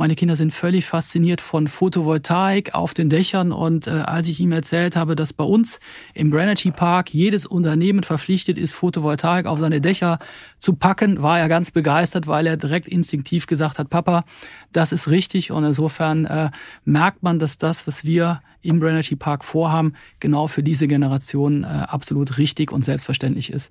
Meine Kinder sind völlig fasziniert von Photovoltaik auf den Dächern. Und äh, als ich ihm erzählt habe, dass bei uns im Branergy Park jedes Unternehmen verpflichtet ist, Photovoltaik auf seine Dächer zu packen, war er ganz begeistert, weil er direkt instinktiv gesagt hat, Papa, das ist richtig. Und insofern äh, merkt man, dass das, was wir im Branergy Park vorhaben, genau für diese Generation äh, absolut richtig und selbstverständlich ist.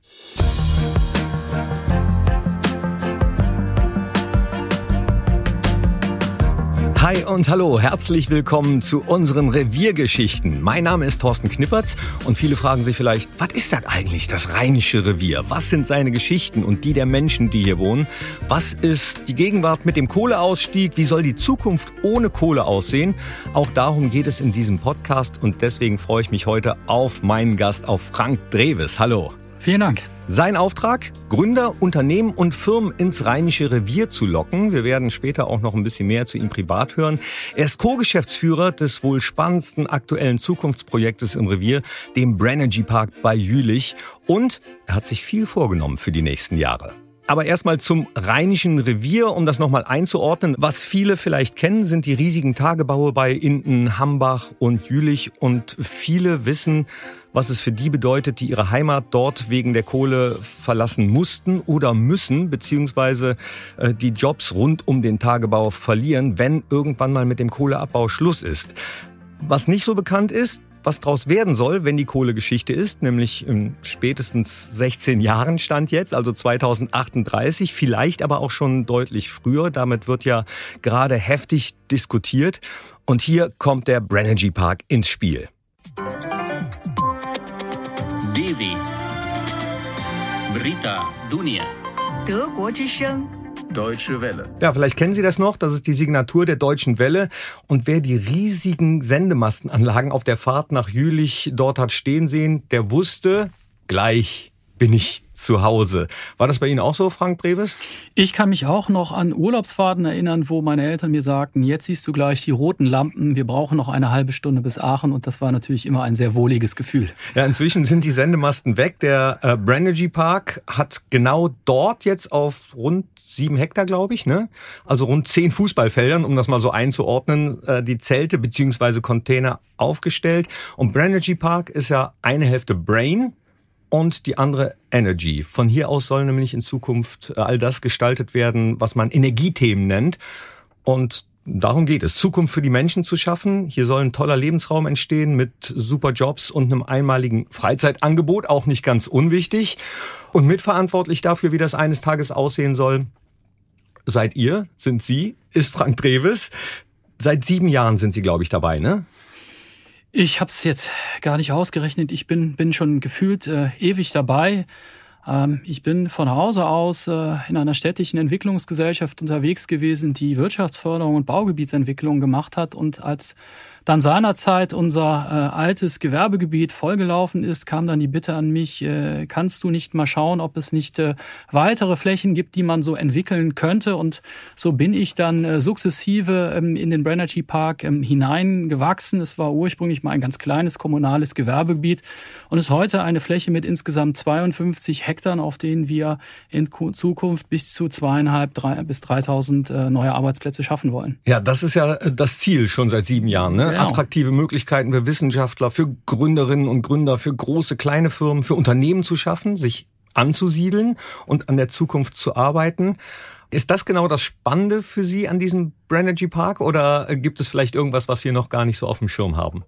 Hi und hallo, herzlich willkommen zu unseren Reviergeschichten. Mein Name ist Thorsten Knippertz und viele fragen sich vielleicht, was ist das eigentlich, das Rheinische Revier? Was sind seine Geschichten und die der Menschen, die hier wohnen? Was ist die Gegenwart mit dem Kohleausstieg? Wie soll die Zukunft ohne Kohle aussehen? Auch darum geht es in diesem Podcast und deswegen freue ich mich heute auf meinen Gast, auf Frank Dreves. Hallo. Vielen Dank. Sein Auftrag, Gründer, Unternehmen und Firmen ins Rheinische Revier zu locken. Wir werden später auch noch ein bisschen mehr zu ihm privat hören. Er ist Co-Geschäftsführer des wohl spannendsten aktuellen Zukunftsprojektes im Revier, dem Brenergy Park bei Jülich. Und er hat sich viel vorgenommen für die nächsten Jahre. Aber erstmal zum Rheinischen Revier, um das nochmal einzuordnen. Was viele vielleicht kennen, sind die riesigen Tagebaue bei Inden, Hambach und Jülich. Und viele wissen, was es für die bedeutet, die ihre Heimat dort wegen der Kohle verlassen mussten oder müssen, beziehungsweise äh, die Jobs rund um den Tagebau verlieren, wenn irgendwann mal mit dem Kohleabbau Schluss ist. Was nicht so bekannt ist, was daraus werden soll, wenn die Kohlegeschichte ist, nämlich in spätestens 16 Jahren stand jetzt, also 2038, vielleicht aber auch schon deutlich früher. Damit wird ja gerade heftig diskutiert. Und hier kommt der Brenergy Park ins Spiel. Devi Brita Dunia 德国之声 Deutsche Welle. Ja, vielleicht kennen Sie das noch. Das ist die Signatur der Deutschen Welle. Und wer die riesigen Sendemastenanlagen auf der Fahrt nach Jülich dort hat stehen sehen, der wusste, gleich bin ich zu Hause. War das bei Ihnen auch so, Frank Breves? Ich kann mich auch noch an Urlaubsfahrten erinnern, wo meine Eltern mir sagten, jetzt siehst du gleich die roten Lampen, wir brauchen noch eine halbe Stunde bis Aachen und das war natürlich immer ein sehr wohliges Gefühl. Ja, inzwischen sind die Sendemasten weg. Der äh, Branergy Park hat genau dort jetzt auf rund sieben Hektar, glaube ich, ne? Also rund zehn Fußballfeldern, um das mal so einzuordnen, äh, die Zelte beziehungsweise Container aufgestellt. Und Branergy Park ist ja eine Hälfte Brain, und die andere Energy. Von hier aus soll nämlich in Zukunft äh, all das gestaltet werden, was man Energiethemen nennt. Und darum geht es, Zukunft für die Menschen zu schaffen. Hier soll ein toller Lebensraum entstehen mit super Jobs und einem einmaligen Freizeitangebot, auch nicht ganz unwichtig. Und mitverantwortlich dafür, wie das eines Tages aussehen soll, seid ihr, sind Sie, ist Frank Dreves. Seit sieben Jahren sind Sie, glaube ich, dabei, ne? Ich habe es jetzt gar nicht ausgerechnet. Ich bin, bin schon gefühlt äh, ewig dabei. Ähm, ich bin von Hause aus äh, in einer städtischen Entwicklungsgesellschaft unterwegs gewesen, die Wirtschaftsförderung und Baugebietsentwicklung gemacht hat und als dann seinerzeit unser äh, altes Gewerbegebiet vollgelaufen ist, kam dann die Bitte an mich, äh, kannst du nicht mal schauen, ob es nicht äh, weitere Flächen gibt, die man so entwickeln könnte. Und so bin ich dann äh, sukzessive ähm, in den Brenergy Park ähm, hineingewachsen. Es war ursprünglich mal ein ganz kleines kommunales Gewerbegebiet und ist heute eine Fläche mit insgesamt 52 Hektar, auf denen wir in Zukunft bis zu zweieinhalb drei, bis 3000 äh, neue Arbeitsplätze schaffen wollen. Ja, das ist ja äh, das Ziel schon seit sieben Jahren. Ne? Genau. Attraktive Möglichkeiten für Wissenschaftler, für Gründerinnen und Gründer, für große, kleine Firmen, für Unternehmen zu schaffen, sich anzusiedeln und an der Zukunft zu arbeiten. Ist das genau das Spannende für Sie an diesem Branergy Park oder gibt es vielleicht irgendwas, was wir noch gar nicht so auf dem Schirm haben?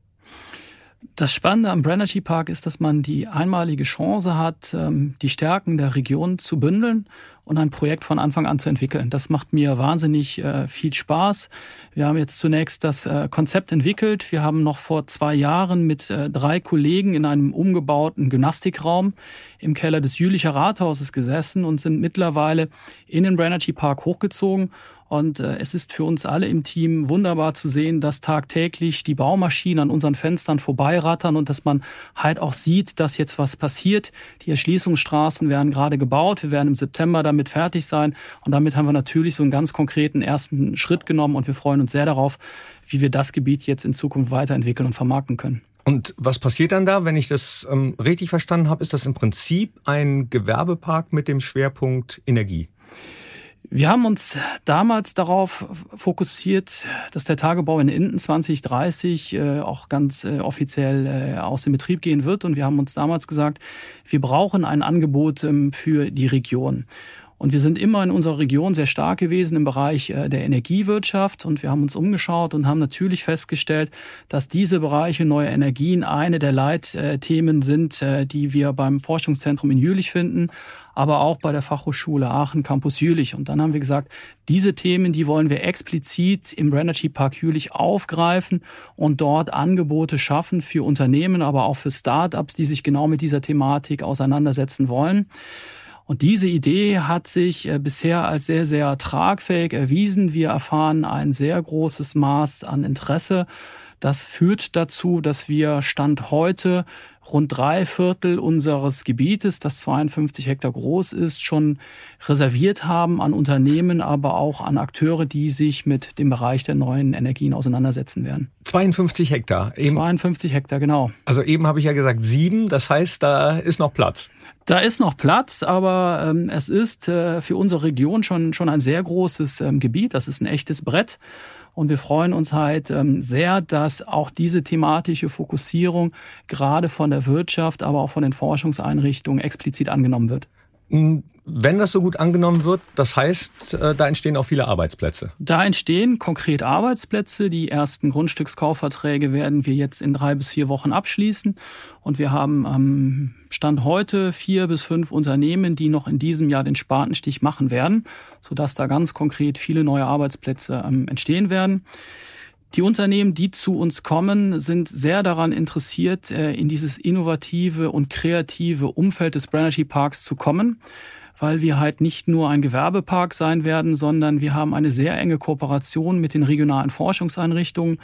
Das Spannende am Branergy Park ist, dass man die einmalige Chance hat, ähm, die Stärken der Region zu bündeln und ein Projekt von Anfang an zu entwickeln. Das macht mir wahnsinnig äh, viel Spaß. Wir haben jetzt zunächst das äh, Konzept entwickelt. Wir haben noch vor zwei Jahren mit äh, drei Kollegen in einem umgebauten Gymnastikraum im Keller des Jülicher Rathauses gesessen und sind mittlerweile in den Branergy Park hochgezogen und äh, es ist für uns alle im Team wunderbar zu sehen, dass tagtäglich die Baumaschinen an unseren Fenstern vorbeirattern und dass man halt auch sieht, dass jetzt was passiert. Die Erschließungsstraßen werden gerade gebaut. Wir werden im September damit fertig sein. Und damit haben wir natürlich so einen ganz konkreten ersten Schritt genommen und wir freuen uns sehr darauf, wie wir das Gebiet jetzt in Zukunft weiterentwickeln und vermarkten können. Und was passiert dann da, wenn ich das ähm, richtig verstanden habe? Ist das im Prinzip ein Gewerbepark mit dem Schwerpunkt Energie? Wir haben uns damals darauf fokussiert, dass der Tagebau in Inden 2030 äh, auch ganz äh, offiziell äh, aus dem Betrieb gehen wird. Und wir haben uns damals gesagt, wir brauchen ein Angebot ähm, für die Region. Und wir sind immer in unserer Region sehr stark gewesen im Bereich äh, der Energiewirtschaft. Und wir haben uns umgeschaut und haben natürlich festgestellt, dass diese Bereiche neue Energien eine der Leitthemen sind, äh, die wir beim Forschungszentrum in Jülich finden aber auch bei der Fachhochschule Aachen Campus Jülich. Und dann haben wir gesagt, diese Themen, die wollen wir explizit im Brenergy Park Jülich aufgreifen und dort Angebote schaffen für Unternehmen, aber auch für Start-ups, die sich genau mit dieser Thematik auseinandersetzen wollen. Und diese Idee hat sich äh, bisher als sehr, sehr tragfähig erwiesen. Wir erfahren ein sehr großes Maß an Interesse. Das führt dazu, dass wir Stand heute rund drei Viertel unseres Gebietes, das 52 Hektar groß ist, schon reserviert haben an Unternehmen, aber auch an Akteure, die sich mit dem Bereich der neuen Energien auseinandersetzen werden. 52 Hektar. Eben, 52 Hektar, genau. Also eben habe ich ja gesagt sieben, das heißt, da ist noch Platz. Da ist noch Platz, aber ähm, es ist äh, für unsere Region schon, schon ein sehr großes ähm, Gebiet. Das ist ein echtes Brett. Und wir freuen uns halt ähm, sehr, dass auch diese thematische Fokussierung gerade von der Wirtschaft, aber auch von den Forschungseinrichtungen explizit angenommen wird. Wenn das so gut angenommen wird, das heißt, äh, da entstehen auch viele Arbeitsplätze. Da entstehen konkret Arbeitsplätze. Die ersten Grundstückskaufverträge werden wir jetzt in drei bis vier Wochen abschließen. Und wir haben am Stand heute vier bis fünf Unternehmen, die noch in diesem Jahr den Spatenstich machen werden, sodass da ganz konkret viele neue Arbeitsplätze ähm, entstehen werden. Die Unternehmen, die zu uns kommen, sind sehr daran interessiert, äh, in dieses innovative und kreative Umfeld des Branergy Parks zu kommen weil wir halt nicht nur ein Gewerbepark sein werden, sondern wir haben eine sehr enge Kooperation mit den regionalen Forschungseinrichtungen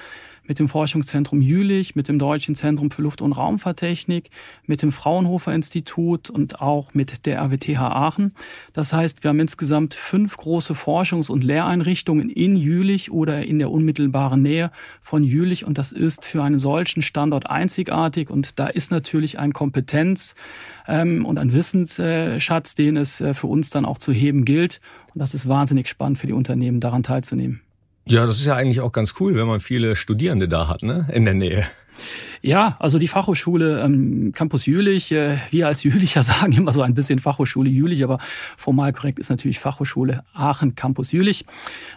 mit dem Forschungszentrum Jülich, mit dem Deutschen Zentrum für Luft- und Raumfahrttechnik, mit dem Fraunhofer Institut und auch mit der RWTH Aachen. Das heißt, wir haben insgesamt fünf große Forschungs- und Lehreinrichtungen in Jülich oder in der unmittelbaren Nähe von Jülich und das ist für einen solchen Standort einzigartig und da ist natürlich ein Kompetenz ähm, und ein Wissensschatz, den es äh, für uns dann auch zu heben gilt und das ist wahnsinnig spannend für die Unternehmen, daran teilzunehmen. Ja, das ist ja eigentlich auch ganz cool, wenn man viele Studierende da hat, ne, in der Nähe. Ja, also die Fachhochschule ähm, Campus Jülich, äh, wir als Jülicher sagen immer so ein bisschen Fachhochschule Jülich, aber formal korrekt ist natürlich Fachhochschule Aachen Campus Jülich.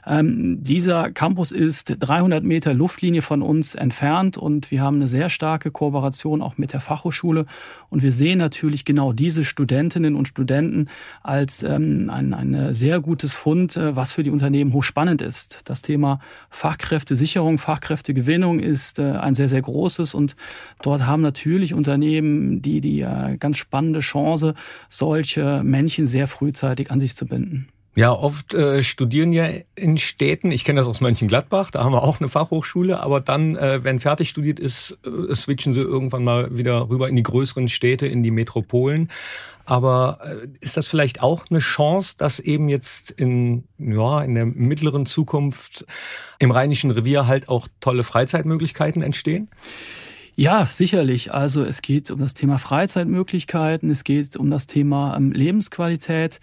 Ähm, dieser Campus ist 300 Meter Luftlinie von uns entfernt und wir haben eine sehr starke Kooperation auch mit der Fachhochschule und wir sehen natürlich genau diese Studentinnen und Studenten als ähm, ein, ein sehr gutes Fund, äh, was für die Unternehmen hochspannend ist. Das Thema Fachkräftesicherung, Fachkräftegewinnung ist äh, ein sehr, sehr großes und dort haben natürlich Unternehmen die, die äh, ganz spannende Chance, solche Männchen sehr frühzeitig an sich zu binden. Ja, oft äh, studieren ja in Städten, ich kenne das aus Mönchengladbach, da haben wir auch eine Fachhochschule, aber dann, äh, wenn fertig studiert ist, äh, switchen sie irgendwann mal wieder rüber in die größeren Städte, in die Metropolen. Aber äh, ist das vielleicht auch eine Chance, dass eben jetzt in, ja, in der mittleren Zukunft im Rheinischen Revier halt auch tolle Freizeitmöglichkeiten entstehen? Ja, sicherlich. Also es geht um das Thema Freizeitmöglichkeiten, es geht um das Thema ähm, Lebensqualität.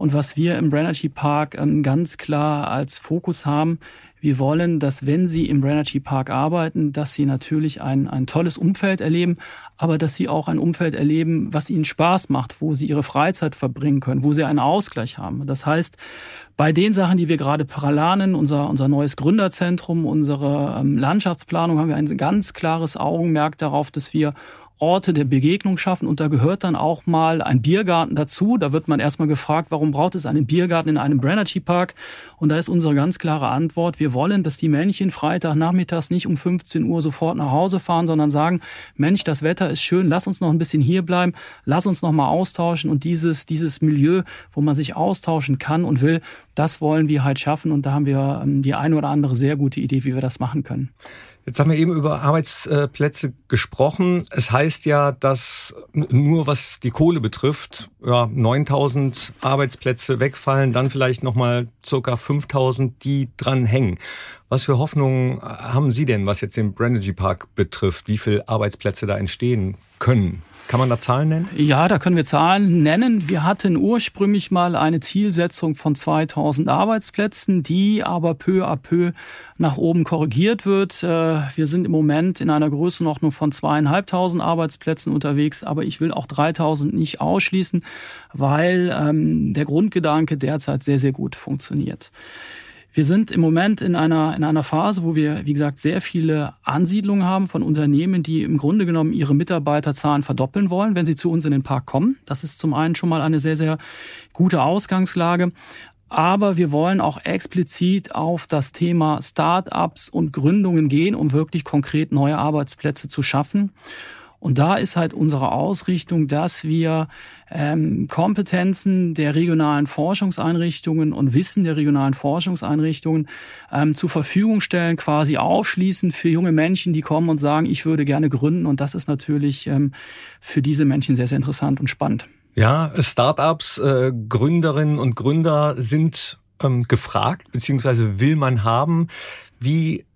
Und was wir im Brenergy Park ähm, ganz klar als Fokus haben, wir wollen, dass wenn Sie im Brenergy Park arbeiten, dass Sie natürlich ein, ein tolles Umfeld erleben, aber dass Sie auch ein Umfeld erleben, was Ihnen Spaß macht, wo Sie Ihre Freizeit verbringen können, wo Sie einen Ausgleich haben. Das heißt, bei den Sachen, die wir gerade planen, unser, unser neues Gründerzentrum, unsere ähm, Landschaftsplanung, haben wir ein ganz klares Augenmerk darauf, dass wir Orte der Begegnung schaffen und da gehört dann auch mal ein Biergarten dazu. Da wird man erstmal gefragt, warum braucht es einen Biergarten in einem Brenergy Park? Und da ist unsere ganz klare Antwort, wir wollen, dass die Männchen Freitagnachmittags nicht um 15 Uhr sofort nach Hause fahren, sondern sagen, Mensch, das Wetter ist schön, lass uns noch ein bisschen hier bleiben, lass uns noch mal austauschen und dieses, dieses Milieu, wo man sich austauschen kann und will, das wollen wir halt schaffen und da haben wir ähm, die eine oder andere sehr gute Idee, wie wir das machen können. Jetzt haben wir eben über Arbeitsplätze gesprochen. Es heißt ja, dass nur was die Kohle betrifft, ja, 9000 Arbeitsplätze wegfallen, dann vielleicht nochmal circa 5000, die dran hängen. Was für Hoffnungen haben Sie denn, was jetzt den Branergy Park betrifft? Wie viele Arbeitsplätze da entstehen können? Kann man da Zahlen nennen? Ja, da können wir Zahlen nennen. Wir hatten ursprünglich mal eine Zielsetzung von 2000 Arbeitsplätzen, die aber peu à peu nach oben korrigiert wird. Äh, wir sind im Moment in einer Größenordnung von zweieinhalbtausend Arbeitsplätzen unterwegs, aber ich will auch 3000 nicht ausschließen, weil ähm, der Grundgedanke derzeit sehr, sehr gut funktioniert. Wir sind im Moment in einer, in einer Phase, wo wir, wie gesagt, sehr viele Ansiedlungen haben von Unternehmen, die im Grunde genommen ihre Mitarbeiterzahlen verdoppeln wollen, wenn sie zu uns in den Park kommen. Das ist zum einen schon mal eine sehr, sehr gute Ausgangslage. Aber wir wollen auch explizit auf das Thema Start-ups und Gründungen gehen, um wirklich konkret neue Arbeitsplätze zu schaffen. Und da ist halt unsere Ausrichtung, dass wir ähm, Kompetenzen der regionalen Forschungseinrichtungen und Wissen der regionalen Forschungseinrichtungen ähm, zur Verfügung stellen, quasi aufschließen für junge Menschen, die kommen und sagen, ich würde gerne gründen. Und das ist natürlich ähm, für diese Menschen sehr, sehr interessant und spannend. Ja, Startups, äh, Gründerinnen und Gründer sind ähm, gefragt, beziehungsweise will man haben. Wie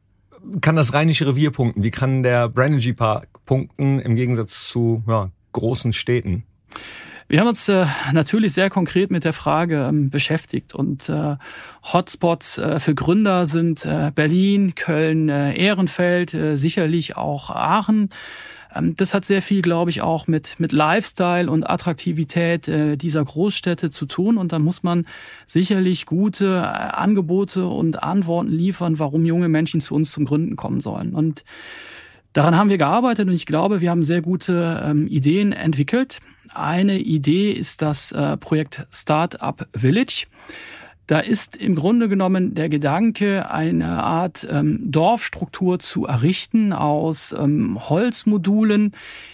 kann das Rheinische Revier punkten? Wie kann der Branergy Park punkten im Gegensatz zu ja, großen Städten? Wir haben uns äh, natürlich sehr konkret mit der Frage ähm, beschäftigt und äh, Hotspots äh, für Gründer sind äh, Berlin, Köln, äh, Ehrenfeld, äh, sicherlich auch Aachen. Ähm, das hat sehr viel, glaube ich, auch mit, mit Lifestyle und Attraktivität äh, dieser Großstädte zu tun. Und da muss man sicherlich gute äh, Angebote und Antworten liefern, warum junge Menschen zu uns zum Gründen kommen sollen. Und daran haben wir gearbeitet und ich glaube, wir haben sehr gute ähm, Ideen entwickelt. Eine Idee ist das äh, Projekt Startup Village. Da ist im Grunde genommen der Gedanke, eine Art ähm, Dorfstruktur zu errichten aus ähm, Holzmodulen.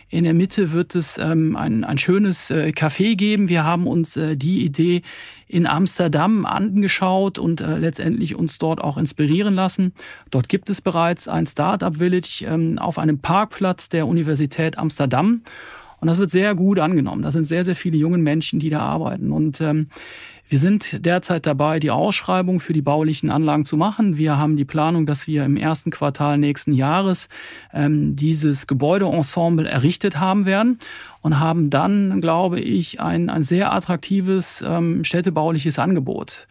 In der Mitte wird es ähm, ein, ein schönes äh, Café geben. Wir haben uns äh, die Idee in Amsterdam angeschaut und äh, letztendlich uns dort auch inspirieren lassen. Dort gibt es bereits ein Startup Village ähm, auf einem Parkplatz der Universität Amsterdam. Und das wird sehr gut angenommen. Da sind sehr, sehr viele junge Menschen, die da arbeiten. Und ähm, wir sind derzeit dabei, die Ausschreibung für die baulichen Anlagen zu machen. Wir haben die Planung, dass wir im ersten Quartal nächsten Jahres ähm, dieses Gebäudeensemble errichtet haben werden und haben dann, glaube ich, ein, ein sehr attraktives ähm, städtebauliches Angebot.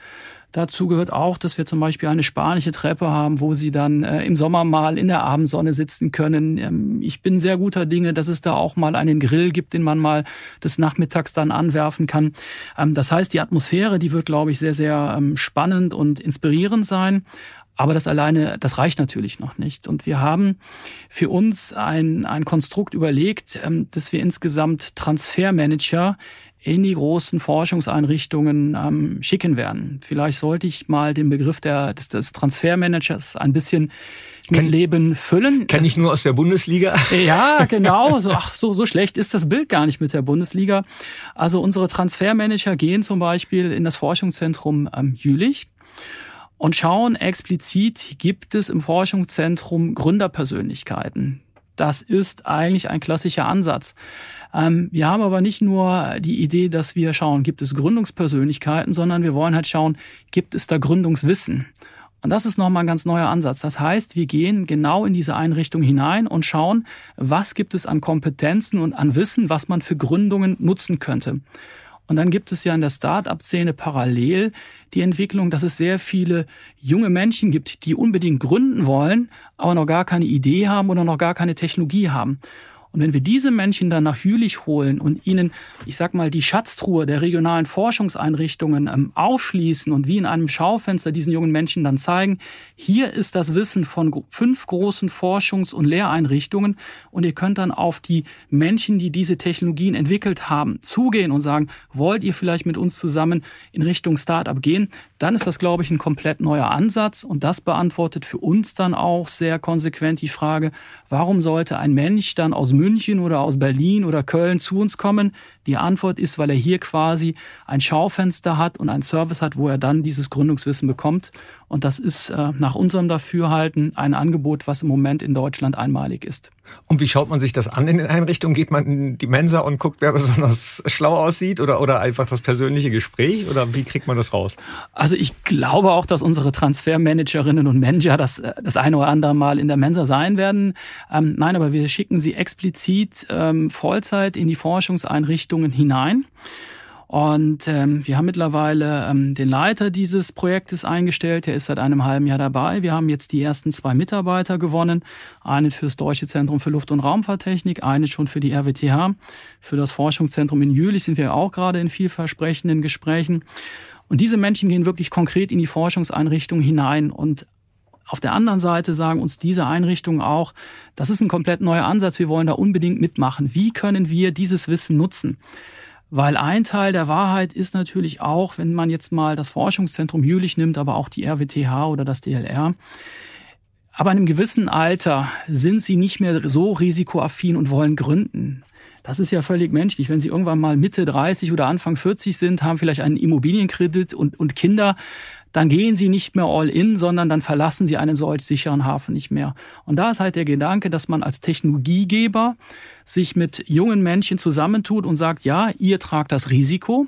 Dazu gehört auch, dass wir zum Beispiel eine spanische Treppe haben, wo Sie dann äh, im Sommer mal in der Abendsonne sitzen können. Ähm, ich bin sehr guter Dinge, dass es da auch mal einen Grill gibt, den man mal des Nachmittags dann anwerfen kann. Ähm, das heißt, die Atmosphäre, die wird, glaube ich, sehr, sehr ähm, spannend und inspirierend sein. Aber das alleine, das reicht natürlich noch nicht. Und wir haben für uns ein, ein Konstrukt überlegt, ähm, dass wir insgesamt Transfermanager in die großen Forschungseinrichtungen ähm, schicken werden. Vielleicht sollte ich mal den Begriff der, des, des Transfermanagers ein bisschen mit Ken, Leben füllen. Kenne ich nur aus der Bundesliga. Ja, genau. So, ach, so, so schlecht ist das Bild gar nicht mit der Bundesliga. Also unsere Transfermanager gehen zum Beispiel in das Forschungszentrum ähm, Jülich und schauen explizit, gibt es im Forschungszentrum Gründerpersönlichkeiten. Das ist eigentlich ein klassischer Ansatz. Ähm, wir haben aber nicht nur die Idee, dass wir schauen, gibt es Gründungspersönlichkeiten, sondern wir wollen halt schauen, gibt es da Gründungswissen? Und das ist nochmal ein ganz neuer Ansatz. Das heißt, wir gehen genau in diese Einrichtung hinein und schauen, was gibt es an Kompetenzen und an Wissen, was man für Gründungen nutzen könnte. Und dann gibt es ja in der Start-up-Szene parallel die Entwicklung, dass es sehr viele junge Menschen gibt, die unbedingt gründen wollen, aber noch gar keine Idee haben oder noch gar keine Technologie haben. Und wenn wir diese Menschen dann nach Jülich holen und ihnen, ich sag mal, die Schatztruhe der regionalen Forschungseinrichtungen ähm, aufschließen und wie in einem Schaufenster diesen jungen Menschen dann zeigen, hier ist das Wissen von fünf großen Forschungs- und Lehreinrichtungen und ihr könnt dann auf die Menschen, die diese Technologien entwickelt haben, zugehen und sagen, wollt ihr vielleicht mit uns zusammen in Richtung Startup gehen? Dann ist das, glaube ich, ein komplett neuer Ansatz und das beantwortet für uns dann auch sehr konsequent die Frage, warum sollte ein Mensch dann aus München oder aus Berlin oder Köln zu uns kommen? Die Antwort ist, weil er hier quasi ein Schaufenster hat und einen Service hat, wo er dann dieses Gründungswissen bekommt. Und das ist äh, nach unserem Dafürhalten ein Angebot, was im Moment in Deutschland einmalig ist. Und wie schaut man sich das an in den Einrichtungen? Geht man in die Mensa und guckt, wer besonders schlau aussieht oder, oder einfach das persönliche Gespräch oder wie kriegt man das raus? Also ich glaube auch, dass unsere Transfermanagerinnen und Manager das, äh, das eine oder andere Mal in der Mensa sein werden. Ähm, nein, aber wir schicken sie explizit ähm, Vollzeit in die Forschungseinrichtungen hinein. Und ähm, wir haben mittlerweile ähm, den Leiter dieses Projektes eingestellt. Der ist seit einem halben Jahr dabei. Wir haben jetzt die ersten zwei Mitarbeiter gewonnen. Einen fürs Deutsche Zentrum für Luft- und Raumfahrttechnik, einen schon für die RWTH. Für das Forschungszentrum in Jülich sind wir auch gerade in vielversprechenden Gesprächen. Und diese Menschen gehen wirklich konkret in die Forschungseinrichtung hinein und auf der anderen Seite sagen uns diese Einrichtungen auch, das ist ein komplett neuer Ansatz, wir wollen da unbedingt mitmachen. Wie können wir dieses Wissen nutzen? Weil ein Teil der Wahrheit ist natürlich auch, wenn man jetzt mal das Forschungszentrum Jülich nimmt, aber auch die RWTH oder das DLR, aber in einem gewissen Alter sind sie nicht mehr so risikoaffin und wollen gründen. Das ist ja völlig menschlich. Wenn Sie irgendwann mal Mitte 30 oder Anfang 40 sind, haben vielleicht einen Immobilienkredit und, und Kinder, dann gehen Sie nicht mehr all in, sondern dann verlassen Sie einen solch sicheren Hafen nicht mehr. Und da ist halt der Gedanke, dass man als Technologiegeber sich mit jungen Menschen zusammentut und sagt, ja, ihr tragt das Risiko,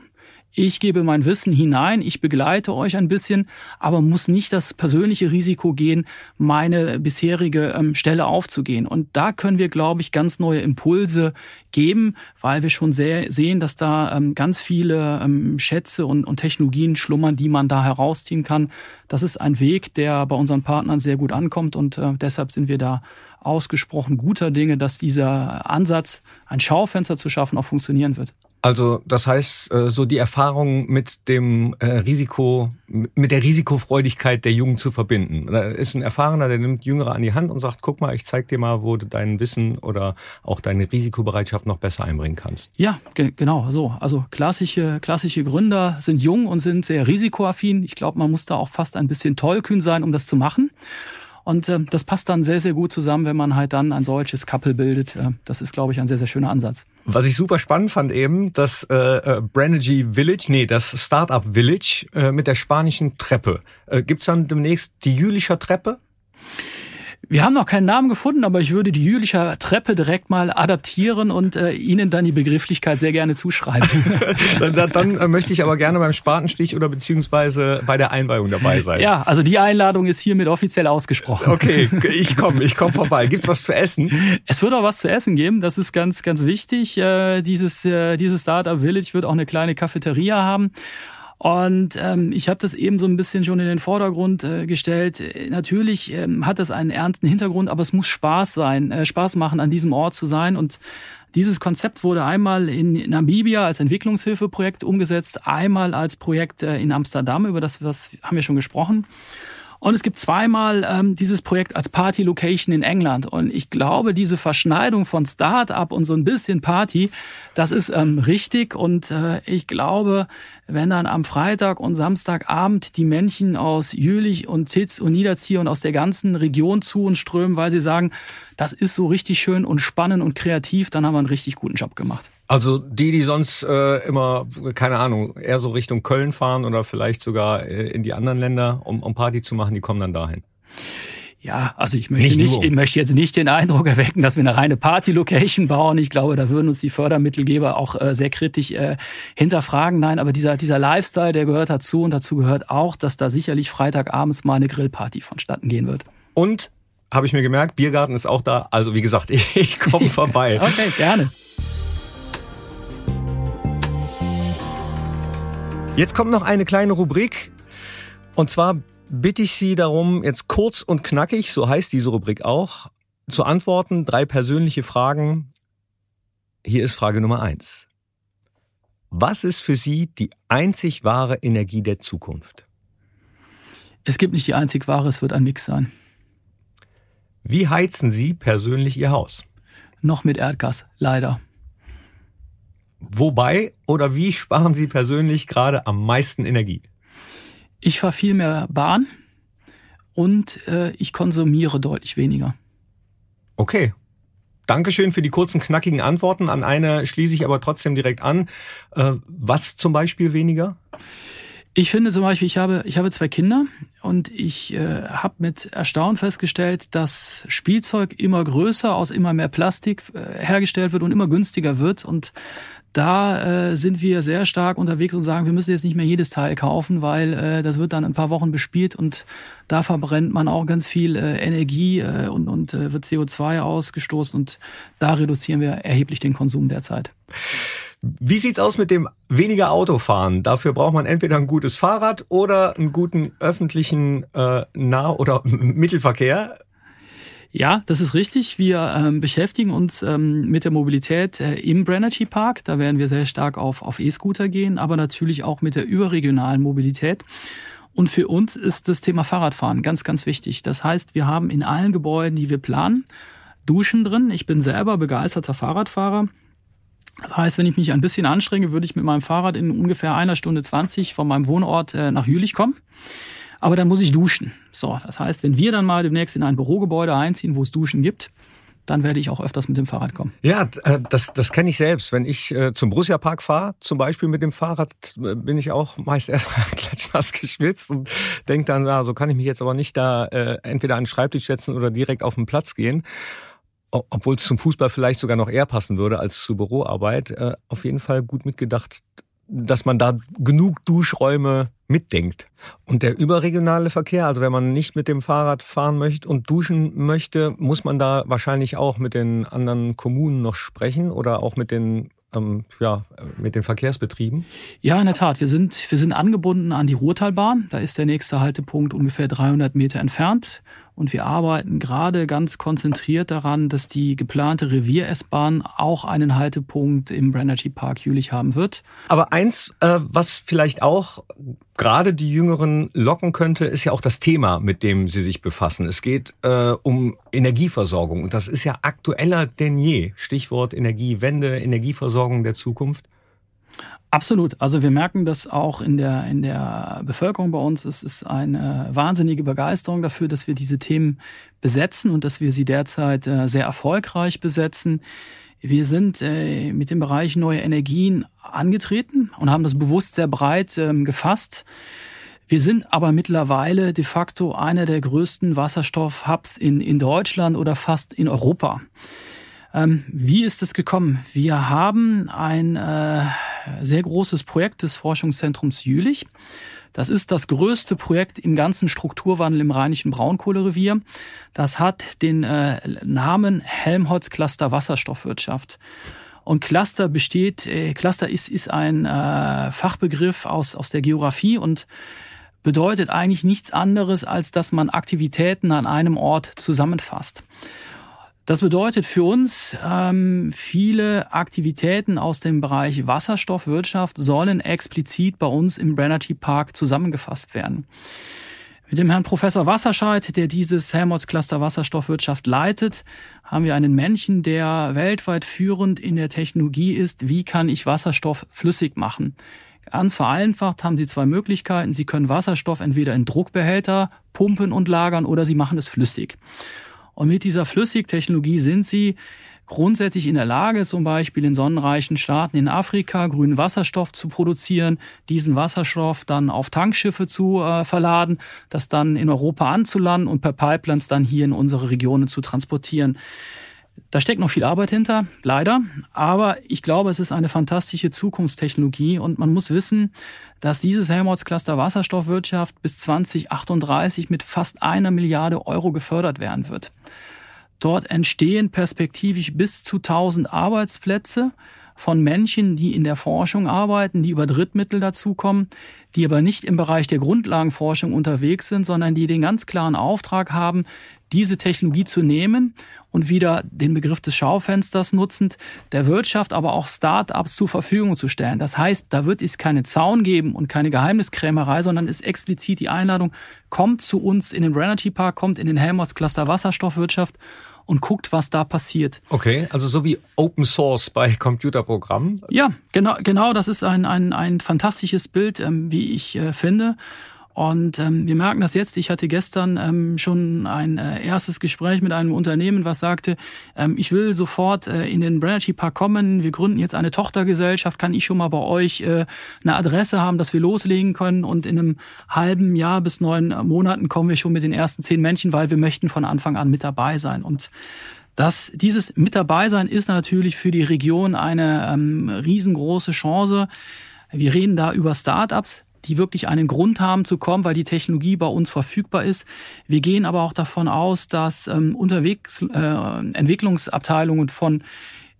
ich gebe mein Wissen hinein, ich begleite euch ein bisschen, aber muss nicht das persönliche Risiko gehen, meine bisherige ähm, Stelle aufzugehen. Und da können wir, glaube ich, ganz neue Impulse geben, weil wir schon sehr sehen, dass da ähm, ganz viele ähm, Schätze und, und Technologien schlummern, die man da herausziehen kann. Das ist ein Weg, der bei unseren Partnern sehr gut ankommt und äh, deshalb sind wir da ausgesprochen guter Dinge, dass dieser Ansatz, ein Schaufenster zu schaffen, auch funktionieren wird. Also das heißt, äh, so die Erfahrung mit dem äh, Risiko, mit der Risikofreudigkeit der Jungen zu verbinden. Da ist ein Erfahrener, der nimmt Jüngere an die Hand und sagt, guck mal, ich zeig dir mal, wo du dein Wissen oder auch deine Risikobereitschaft noch besser einbringen kannst. Ja, ge genau so. Also klassische, klassische Gründer sind jung und sind sehr risikoaffin. Ich glaube, man muss da auch fast ein bisschen tollkühn sein, um das zu machen. Und äh, das passt dann sehr, sehr gut zusammen, wenn man halt dann ein solches Couple bildet. Äh, das ist, glaube ich, ein sehr, sehr schöner Ansatz. Was ich super spannend fand eben, das äh, äh, Branergy Village, nee, das Startup Village äh, mit der spanischen Treppe. Äh, gibt's dann demnächst die Jülicher Treppe? Wir haben noch keinen Namen gefunden, aber ich würde die Jülicher Treppe direkt mal adaptieren und äh, Ihnen dann die Begrifflichkeit sehr gerne zuschreiben. dann, dann äh, möchte ich aber gerne beim Spatenstich oder beziehungsweise bei der Einweihung dabei sein. Ja, also die Einladung ist hiermit offiziell ausgesprochen. Okay, ich komme, ich komme vorbei. Gibt's was zu essen? Es wird auch was zu essen geben, das ist ganz, ganz wichtig. Äh, dieses, äh, dieses Startup Village wird auch eine kleine Cafeteria haben. Und ähm, ich habe das eben so ein bisschen schon in den Vordergrund äh, gestellt. Natürlich ähm, hat das einen ernsten Hintergrund, aber es muss Spaß sein, äh, Spaß machen, an diesem Ort zu sein. Und dieses Konzept wurde einmal in Namibia als Entwicklungshilfeprojekt umgesetzt, einmal als Projekt äh, in Amsterdam, über das, das haben wir schon gesprochen. Und es gibt zweimal ähm, dieses Projekt als Party Location in England. Und ich glaube, diese Verschneidung von Start-up und so ein bisschen Party, das ist ähm, richtig. Und äh, ich glaube, wenn dann am Freitag und Samstagabend die Männchen aus Jülich und Titz und Niederzieher und aus der ganzen Region zu uns strömen, weil sie sagen, das ist so richtig schön und spannend und kreativ, dann haben wir einen richtig guten Job gemacht. Also die, die sonst äh, immer, keine Ahnung, eher so Richtung Köln fahren oder vielleicht sogar äh, in die anderen Länder, um, um Party zu machen, die kommen dann dahin. Ja, also ich möchte nicht, nicht ich möchte jetzt nicht den Eindruck erwecken, dass wir eine reine Party-Location bauen. Ich glaube, da würden uns die Fördermittelgeber auch äh, sehr kritisch äh, hinterfragen. Nein, aber dieser, dieser Lifestyle, der gehört dazu und dazu gehört auch, dass da sicherlich Freitagabends mal eine Grillparty vonstatten gehen wird. Und habe ich mir gemerkt, Biergarten ist auch da. Also wie gesagt, ich, ich komme vorbei. okay, gerne. Jetzt kommt noch eine kleine Rubrik. Und zwar bitte ich Sie darum, jetzt kurz und knackig, so heißt diese Rubrik auch, zu antworten. Drei persönliche Fragen. Hier ist Frage Nummer eins. Was ist für Sie die einzig wahre Energie der Zukunft? Es gibt nicht die einzig wahre, es wird ein Mix sein. Wie heizen Sie persönlich Ihr Haus? Noch mit Erdgas, leider. Wobei oder wie sparen Sie persönlich gerade am meisten Energie? Ich fahre viel mehr Bahn und äh, ich konsumiere deutlich weniger. Okay. Dankeschön für die kurzen, knackigen Antworten. An eine schließe ich aber trotzdem direkt an. Äh, was zum Beispiel weniger? Ich finde zum Beispiel, ich habe, ich habe zwei Kinder und ich äh, habe mit Erstaunen festgestellt, dass Spielzeug immer größer, aus immer mehr Plastik äh, hergestellt wird und immer günstiger wird. Und da äh, sind wir sehr stark unterwegs und sagen, wir müssen jetzt nicht mehr jedes Teil kaufen, weil äh, das wird dann ein paar Wochen bespielt und da verbrennt man auch ganz viel äh, Energie äh, und, und äh, wird CO2 ausgestoßen und da reduzieren wir erheblich den Konsum derzeit. Wie sieht's aus mit dem weniger Autofahren? Dafür braucht man entweder ein gutes Fahrrad oder einen guten öffentlichen äh, Nah- oder Mittelverkehr. Ja, das ist richtig. Wir ähm, beschäftigen uns ähm, mit der Mobilität äh, im Brenergy Park. Da werden wir sehr stark auf, auf E-Scooter gehen, aber natürlich auch mit der überregionalen Mobilität. Und für uns ist das Thema Fahrradfahren ganz, ganz wichtig. Das heißt, wir haben in allen Gebäuden, die wir planen, Duschen drin. Ich bin selber begeisterter Fahrradfahrer. Das heißt, wenn ich mich ein bisschen anstrenge, würde ich mit meinem Fahrrad in ungefähr einer Stunde 20 von meinem Wohnort äh, nach Jülich kommen aber dann muss ich duschen. So, das heißt, wenn wir dann mal demnächst in ein Bürogebäude einziehen, wo es Duschen gibt, dann werde ich auch öfters mit dem Fahrrad kommen. Ja, äh, das, das kenne ich selbst. Wenn ich äh, zum Borussia Park fahre, zum Beispiel mit dem Fahrrad, äh, bin ich auch meist erst klatschnass geschwitzt und denke dann, na, so kann ich mich jetzt aber nicht da äh, entweder an den Schreibtisch setzen oder direkt auf den Platz gehen. Obwohl es zum Fußball vielleicht sogar noch eher passen würde als zur Büroarbeit. Äh, auf jeden Fall gut mitgedacht, dass man da genug Duschräume mitdenkt. Und der überregionale Verkehr, also wenn man nicht mit dem Fahrrad fahren möchte und duschen möchte, muss man da wahrscheinlich auch mit den anderen Kommunen noch sprechen oder auch mit den ähm, ja, mit den Verkehrsbetrieben? Ja, in der Tat. Wir sind, wir sind angebunden an die Ruhrtalbahn. Da ist der nächste Haltepunkt ungefähr 300 Meter entfernt. Und wir arbeiten gerade ganz konzentriert daran, dass die geplante Revier-S-Bahn auch einen Haltepunkt im Brenergy Park Jülich haben wird. Aber eins, äh, was vielleicht auch gerade die Jüngeren locken könnte, ist ja auch das Thema, mit dem sie sich befassen. Es geht äh, um Energieversorgung und das ist ja aktueller denn je. Stichwort Energiewende, Energieversorgung der Zukunft. Absolut. Also wir merken das auch in der, in der Bevölkerung bei uns. Es ist eine wahnsinnige Begeisterung dafür, dass wir diese Themen besetzen und dass wir sie derzeit äh, sehr erfolgreich besetzen. Wir sind äh, mit dem Bereich neue Energien angetreten und haben das bewusst sehr breit ähm, gefasst. Wir sind aber mittlerweile de facto einer der größten Wasserstoff-Hubs in, in Deutschland oder fast in Europa. Ähm, wie ist es gekommen? Wir haben ein äh, sehr großes Projekt des Forschungszentrums Jülich. Das ist das größte Projekt im ganzen Strukturwandel im Rheinischen Braunkohlerevier. Das hat den äh, Namen Helmholtz Cluster Wasserstoffwirtschaft. Und Cluster besteht, äh, Cluster ist, ist ein äh, Fachbegriff aus, aus der Geografie und bedeutet eigentlich nichts anderes, als dass man Aktivitäten an einem Ort zusammenfasst. Das bedeutet für uns, ähm, viele Aktivitäten aus dem Bereich Wasserstoffwirtschaft sollen explizit bei uns im Brennerty Park zusammengefasst werden. Mit dem Herrn Professor Wasserscheid, der dieses Helmholtz Cluster Wasserstoffwirtschaft leitet, haben wir einen Menschen, der weltweit führend in der Technologie ist. Wie kann ich Wasserstoff flüssig machen? Ganz vereinfacht haben Sie zwei Möglichkeiten. Sie können Wasserstoff entweder in Druckbehälter pumpen und lagern oder Sie machen es flüssig. Und mit dieser Flüssigtechnologie sind sie grundsätzlich in der Lage, zum Beispiel in sonnenreichen Staaten in Afrika grünen Wasserstoff zu produzieren, diesen Wasserstoff dann auf Tankschiffe zu äh, verladen, das dann in Europa anzulanden und per Pipelines dann hier in unsere Regionen zu transportieren. Da steckt noch viel Arbeit hinter, leider. Aber ich glaube, es ist eine fantastische Zukunftstechnologie und man muss wissen, dass dieses Helmholtz-Cluster Wasserstoffwirtschaft bis 2038 mit fast einer Milliarde Euro gefördert werden wird. Dort entstehen perspektivisch bis zu 1000 Arbeitsplätze von Menschen, die in der Forschung arbeiten, die über Drittmittel dazukommen, die aber nicht im Bereich der Grundlagenforschung unterwegs sind, sondern die den ganz klaren Auftrag haben, diese Technologie zu nehmen und wieder den Begriff des Schaufensters nutzend der Wirtschaft, aber auch Start-ups zur Verfügung zu stellen. Das heißt, da wird es keine Zaun geben und keine Geheimniskrämerei, sondern ist explizit die Einladung, kommt zu uns in den Brenergy Park, kommt in den Helmholtz Cluster Wasserstoffwirtschaft und guckt, was da passiert. Okay, also so wie Open Source bei Computerprogrammen. Ja, genau, genau, das ist ein, ein, ein fantastisches Bild, ähm, wie ich äh, finde. Und ähm, wir merken das jetzt. Ich hatte gestern ähm, schon ein äh, erstes Gespräch mit einem Unternehmen, was sagte, ähm, ich will sofort äh, in den Brenergy Park kommen. Wir gründen jetzt eine Tochtergesellschaft. Kann ich schon mal bei euch äh, eine Adresse haben, dass wir loslegen können? Und in einem halben Jahr bis neun Monaten kommen wir schon mit den ersten zehn Männchen, weil wir möchten von Anfang an mit dabei sein. Und das, dieses mit dabei sein ist natürlich für die Region eine ähm, riesengroße Chance. Wir reden da über Startups, die wirklich einen Grund haben zu kommen, weil die Technologie bei uns verfügbar ist. Wir gehen aber auch davon aus, dass ähm, unterwegs äh, Entwicklungsabteilungen von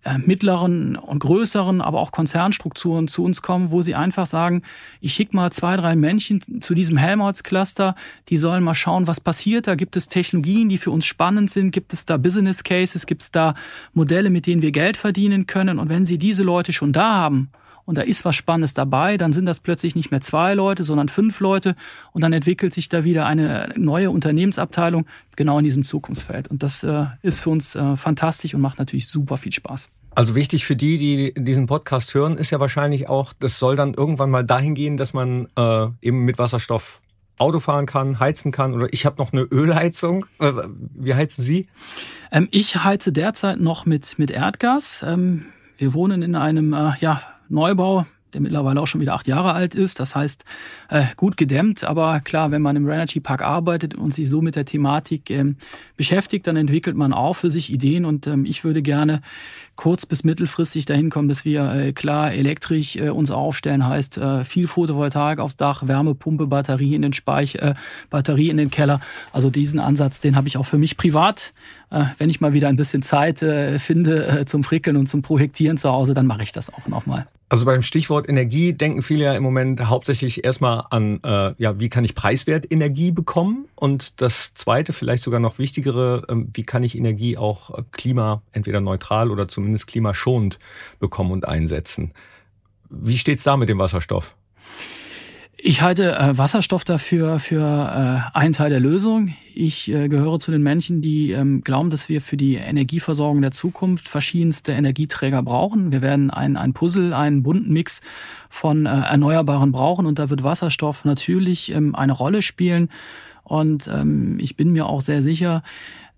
äh, mittleren und größeren, aber auch Konzernstrukturen zu uns kommen, wo sie einfach sagen, ich schicke mal zwei, drei Männchen zu diesem Helmholtz-Cluster, die sollen mal schauen, was passiert. Da gibt es Technologien, die für uns spannend sind, gibt es da Business Cases, gibt es da Modelle, mit denen wir Geld verdienen können. Und wenn sie diese Leute schon da haben und da ist was Spannendes dabei, dann sind das plötzlich nicht mehr zwei Leute, sondern fünf Leute und dann entwickelt sich da wieder eine neue Unternehmensabteilung genau in diesem Zukunftsfeld. Und das äh, ist für uns äh, fantastisch und macht natürlich super viel Spaß. Also wichtig für die, die diesen Podcast hören, ist ja wahrscheinlich auch, das soll dann irgendwann mal dahin gehen, dass man äh, eben mit Wasserstoff Auto fahren kann, heizen kann oder ich habe noch eine Ölheizung. Äh, wie heizen Sie? Ähm, ich heize derzeit noch mit, mit Erdgas. Ähm, wir wohnen in einem äh, ja, Neubau, der mittlerweile auch schon wieder acht Jahre alt ist. Das heißt, äh, gut gedämmt. Aber klar, wenn man im Energy Park arbeitet und sich so mit der Thematik ähm, beschäftigt, dann entwickelt man auch für sich Ideen. Und ähm, ich würde gerne kurz- bis mittelfristig dahin kommen, dass wir äh, klar elektrisch äh, uns aufstellen. Heißt, äh, viel Photovoltaik aufs Dach, Wärmepumpe, Batterie in den Speicher, äh, Batterie in den Keller. Also diesen Ansatz, den habe ich auch für mich privat. Äh, wenn ich mal wieder ein bisschen Zeit äh, finde zum Frickeln und zum Projektieren zu Hause, dann mache ich das auch nochmal. Also beim Stichwort Energie denken viele ja im Moment hauptsächlich erstmal an, äh, ja, wie kann ich preiswert Energie bekommen? Und das zweite, vielleicht sogar noch wichtigere, äh, wie kann ich Energie auch äh, klima, entweder neutral oder zumindest klimaschonend bekommen und einsetzen? Wie steht's da mit dem Wasserstoff? Ich halte äh, Wasserstoff dafür für äh, einen Teil der Lösung. Ich äh, gehöre zu den Menschen, die ähm, glauben, dass wir für die Energieversorgung der Zukunft verschiedenste Energieträger brauchen. Wir werden ein, ein Puzzle, einen bunten Mix von äh, Erneuerbaren brauchen und da wird Wasserstoff natürlich ähm, eine Rolle spielen. Und ähm, ich bin mir auch sehr sicher,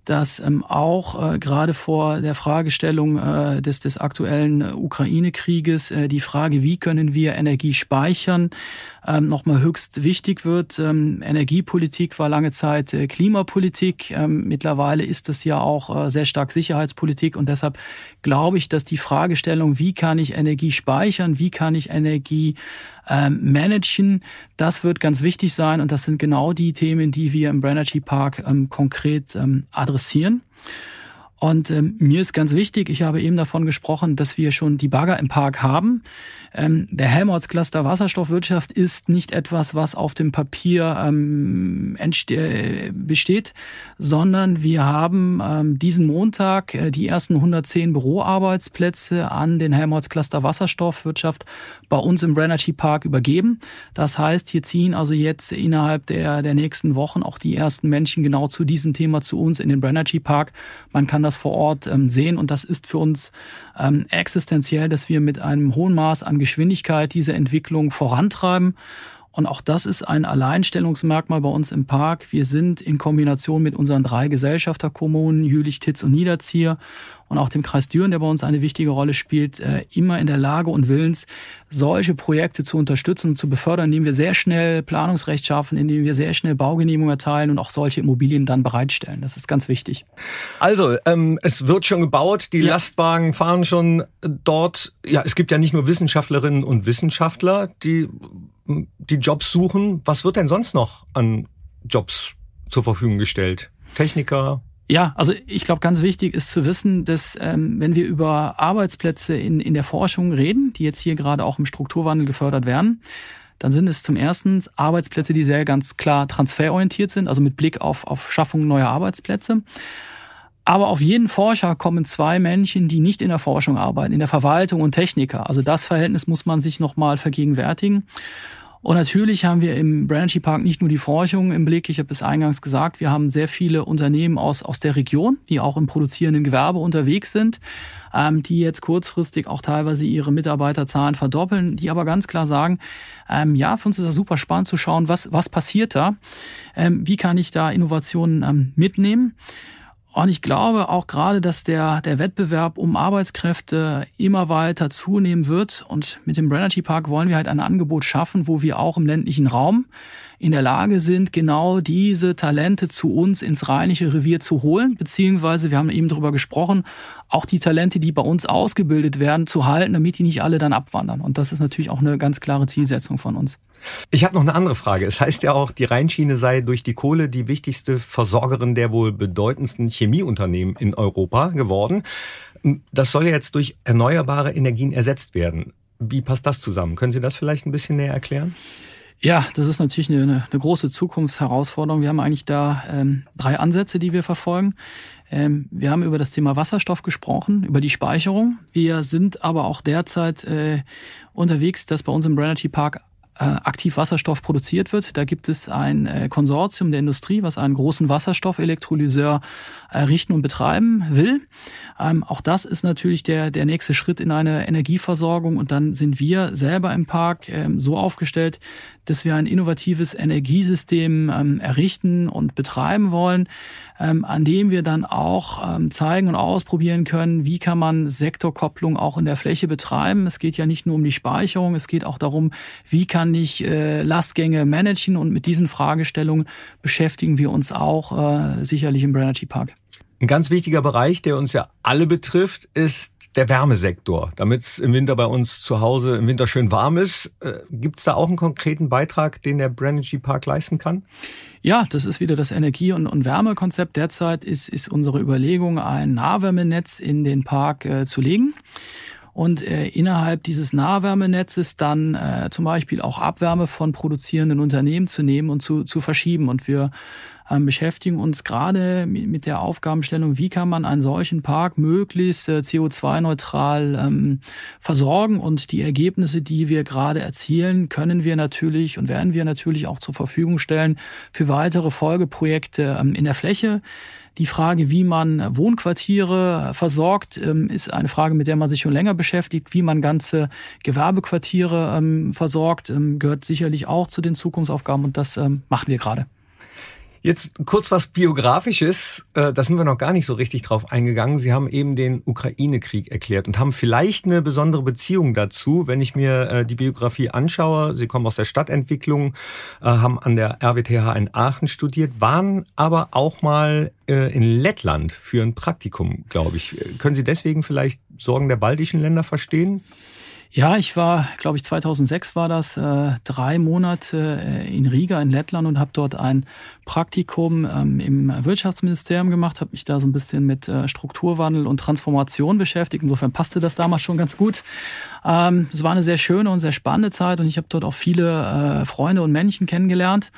dass ähm, auch äh, gerade vor der Fragestellung äh, des, des aktuellen Ukraine-Krieges äh, die Frage, wie können wir Energie speichern, ähm, nochmal höchst wichtig wird. Ähm, Energiepolitik war lange Zeit äh, Klimapolitik. Ähm, mittlerweile ist es ja auch äh, sehr stark Sicherheitspolitik und deshalb glaube ich, dass die Fragestellung, wie kann ich Energie speichern, wie kann ich Energie ähm, managen, das wird ganz wichtig sein und das sind genau die Themen, die wir im Brenergy Park ähm, konkret ähm, adressieren. Und ähm, mir ist ganz wichtig, ich habe eben davon gesprochen, dass wir schon die Bagger im Park haben. Ähm, der Helmholtz-Cluster Wasserstoffwirtschaft ist nicht etwas, was auf dem Papier ähm, äh, besteht, sondern wir haben ähm, diesen Montag äh, die ersten 110 Büroarbeitsplätze an den Helmholtz-Cluster Wasserstoffwirtschaft bei uns im Brenergy Park übergeben. Das heißt, hier ziehen also jetzt innerhalb der, der nächsten Wochen auch die ersten Menschen genau zu diesem Thema zu uns in den Brenergy Park. Man kann das vor Ort ähm, sehen und das ist für uns ähm, existenziell, dass wir mit einem hohen Maß an Geschwindigkeit diese Entwicklung vorantreiben. Und auch das ist ein Alleinstellungsmerkmal bei uns im Park. Wir sind in Kombination mit unseren drei Gesellschafterkommunen, Jülich, Titz und Niederzier und auch dem Kreis Düren, der bei uns eine wichtige Rolle spielt, äh, immer in der Lage und willens, solche Projekte zu unterstützen und zu befördern, indem wir sehr schnell Planungsrecht schaffen, indem wir sehr schnell Baugenehmigungen erteilen und auch solche Immobilien dann bereitstellen. Das ist ganz wichtig. Also, ähm, es wird schon gebaut, die ja. Lastwagen fahren schon dort. Ja, es gibt ja nicht nur Wissenschaftlerinnen und Wissenschaftler, die die Jobs suchen. Was wird denn sonst noch an Jobs zur Verfügung gestellt? Techniker, ja, also ich glaube, ganz wichtig ist zu wissen, dass ähm, wenn wir über Arbeitsplätze in, in der Forschung reden, die jetzt hier gerade auch im Strukturwandel gefördert werden, dann sind es zum ersten Arbeitsplätze, die sehr ganz klar transferorientiert sind, also mit Blick auf, auf Schaffung neuer Arbeitsplätze. Aber auf jeden Forscher kommen zwei Männchen, die nicht in der Forschung arbeiten, in der Verwaltung und Techniker. Also das Verhältnis muss man sich nochmal vergegenwärtigen. Und natürlich haben wir im Branergy Park nicht nur die Forschung im Blick. Ich habe es eingangs gesagt, wir haben sehr viele Unternehmen aus, aus der Region, die auch im produzierenden Gewerbe unterwegs sind, ähm, die jetzt kurzfristig auch teilweise ihre Mitarbeiterzahlen verdoppeln, die aber ganz klar sagen, ähm, ja, für uns ist das super spannend zu schauen, was, was passiert da, ähm, wie kann ich da Innovationen ähm, mitnehmen. Und ich glaube auch gerade, dass der, der Wettbewerb um Arbeitskräfte immer weiter zunehmen wird. Und mit dem Brenergy Park wollen wir halt ein Angebot schaffen, wo wir auch im ländlichen Raum in der Lage sind, genau diese Talente zu uns ins rheinische Revier zu holen, beziehungsweise wir haben eben darüber gesprochen, auch die Talente, die bei uns ausgebildet werden, zu halten, damit die nicht alle dann abwandern. Und das ist natürlich auch eine ganz klare Zielsetzung von uns. Ich habe noch eine andere Frage. Es heißt ja auch, die Rheinschiene sei durch die Kohle die wichtigste Versorgerin der wohl bedeutendsten Chemieunternehmen in Europa geworden. Das soll ja jetzt durch erneuerbare Energien ersetzt werden. Wie passt das zusammen? Können Sie das vielleicht ein bisschen näher erklären? Ja, das ist natürlich eine, eine große Zukunftsherausforderung. Wir haben eigentlich da ähm, drei Ansätze, die wir verfolgen. Ähm, wir haben über das Thema Wasserstoff gesprochen, über die Speicherung. Wir sind aber auch derzeit äh, unterwegs, dass bei uns im Branergy Park äh, aktiv Wasserstoff produziert wird. Da gibt es ein äh, Konsortium der Industrie, was einen großen Wasserstoffelektrolyseur errichten und betreiben will. Ähm, auch das ist natürlich der, der nächste Schritt in eine Energieversorgung. Und dann sind wir selber im Park ähm, so aufgestellt, dass wir ein innovatives Energiesystem ähm, errichten und betreiben wollen, ähm, an dem wir dann auch ähm, zeigen und ausprobieren können, wie kann man Sektorkopplung auch in der Fläche betreiben. Es geht ja nicht nur um die Speicherung, es geht auch darum, wie kann ich äh, Lastgänge managen und mit diesen Fragestellungen beschäftigen wir uns auch äh, sicherlich im Branergy Park. Ein ganz wichtiger Bereich, der uns ja alle betrifft, ist der Wärmesektor. Damit es im Winter bei uns zu Hause im Winter schön warm ist, äh, gibt es da auch einen konkreten Beitrag, den der Branergy Park leisten kann? Ja, das ist wieder das Energie- und, und Wärmekonzept. Derzeit ist, ist unsere Überlegung, ein Nahwärmenetz in den Park äh, zu legen und äh, innerhalb dieses Nahwärmenetzes dann äh, zum Beispiel auch Abwärme von produzierenden Unternehmen zu nehmen und zu, zu verschieben. Und wir beschäftigen uns gerade mit der Aufgabenstellung, wie kann man einen solchen Park möglichst äh, CO2-neutral ähm, versorgen. Und die Ergebnisse, die wir gerade erzielen, können wir natürlich und werden wir natürlich auch zur Verfügung stellen für weitere Folgeprojekte ähm, in der Fläche. Die Frage, wie man Wohnquartiere versorgt, ähm, ist eine Frage, mit der man sich schon länger beschäftigt. Wie man ganze Gewerbequartiere ähm, versorgt, ähm, gehört sicherlich auch zu den Zukunftsaufgaben und das machen wir gerade. Jetzt kurz was Biografisches, äh, da sind wir noch gar nicht so richtig drauf eingegangen. Sie haben eben den Ukraine-Krieg erklärt und haben vielleicht eine besondere Beziehung dazu, wenn ich mir äh, die Biografie anschaue. Sie kommen aus der Stadtentwicklung, äh, haben an der RWTH in Aachen studiert, waren aber auch mal in Lettland für ein Praktikum, glaube ich. Können Sie deswegen vielleicht Sorgen der baltischen Länder verstehen? Ja, ich war, glaube ich, 2006 war das, äh, drei Monate äh, in Riga in Lettland und habe dort ein Praktikum ähm, im Wirtschaftsministerium gemacht, habe mich da so ein bisschen mit äh, Strukturwandel und Transformation beschäftigt. Insofern passte das damals schon ganz gut. Ähm, es war eine sehr schöne und sehr spannende Zeit und ich habe dort auch viele äh, Freunde und Männchen kennengelernt.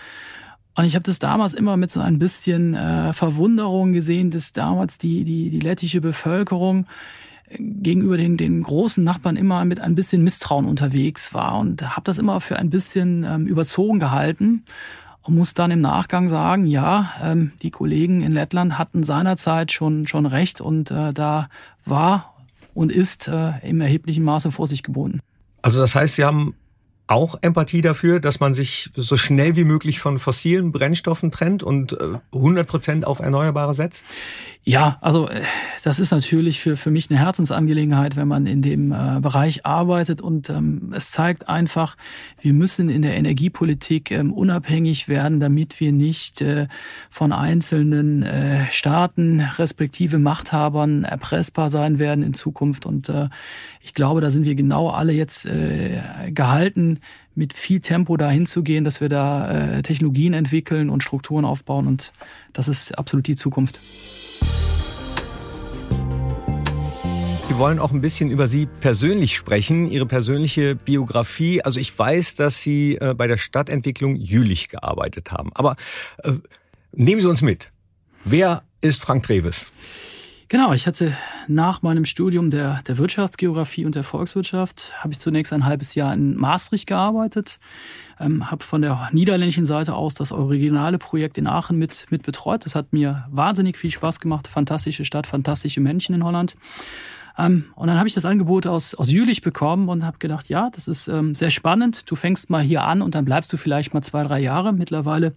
Und ich habe das damals immer mit so ein bisschen äh, Verwunderung gesehen, dass damals die, die, die lettische Bevölkerung gegenüber den, den großen Nachbarn immer mit ein bisschen Misstrauen unterwegs war und habe das immer für ein bisschen ähm, überzogen gehalten und muss dann im Nachgang sagen, ja, ähm, die Kollegen in Lettland hatten seinerzeit schon, schon recht und äh, da war und ist äh, im erheblichen Maße vor sich geboten. Also das heißt, Sie haben auch Empathie dafür, dass man sich so schnell wie möglich von fossilen Brennstoffen trennt und 100 äh, Prozent auf Erneuerbare setzt? Ja, also äh, das ist natürlich für, für mich eine Herzensangelegenheit, wenn man in dem äh, Bereich arbeitet. Und ähm, es zeigt einfach, wir müssen in der Energiepolitik ähm, unabhängig werden, damit wir nicht äh, von einzelnen äh, Staaten respektive Machthabern erpressbar sein werden in Zukunft. Und äh, ich glaube, da sind wir genau alle jetzt äh, gehalten, mit viel Tempo dahin zu gehen, dass wir da äh, Technologien entwickeln und Strukturen aufbauen. Und das ist absolut die Zukunft. Wir wollen auch ein bisschen über Sie persönlich sprechen, Ihre persönliche Biografie. Also ich weiß, dass Sie äh, bei der Stadtentwicklung Jülich gearbeitet haben. Aber äh, nehmen Sie uns mit. Wer ist Frank Treves? Genau, ich hatte nach meinem Studium der, der Wirtschaftsgeografie und der Volkswirtschaft, habe ich zunächst ein halbes Jahr in Maastricht gearbeitet, ähm, habe von der niederländischen Seite aus das originale Projekt in Aachen mit, mit betreut. Das hat mir wahnsinnig viel Spaß gemacht, fantastische Stadt, fantastische Menschen in Holland. Ähm, und dann habe ich das Angebot aus, aus Jülich bekommen und habe gedacht, ja, das ist ähm, sehr spannend. Du fängst mal hier an und dann bleibst du vielleicht mal zwei, drei Jahre. Mittlerweile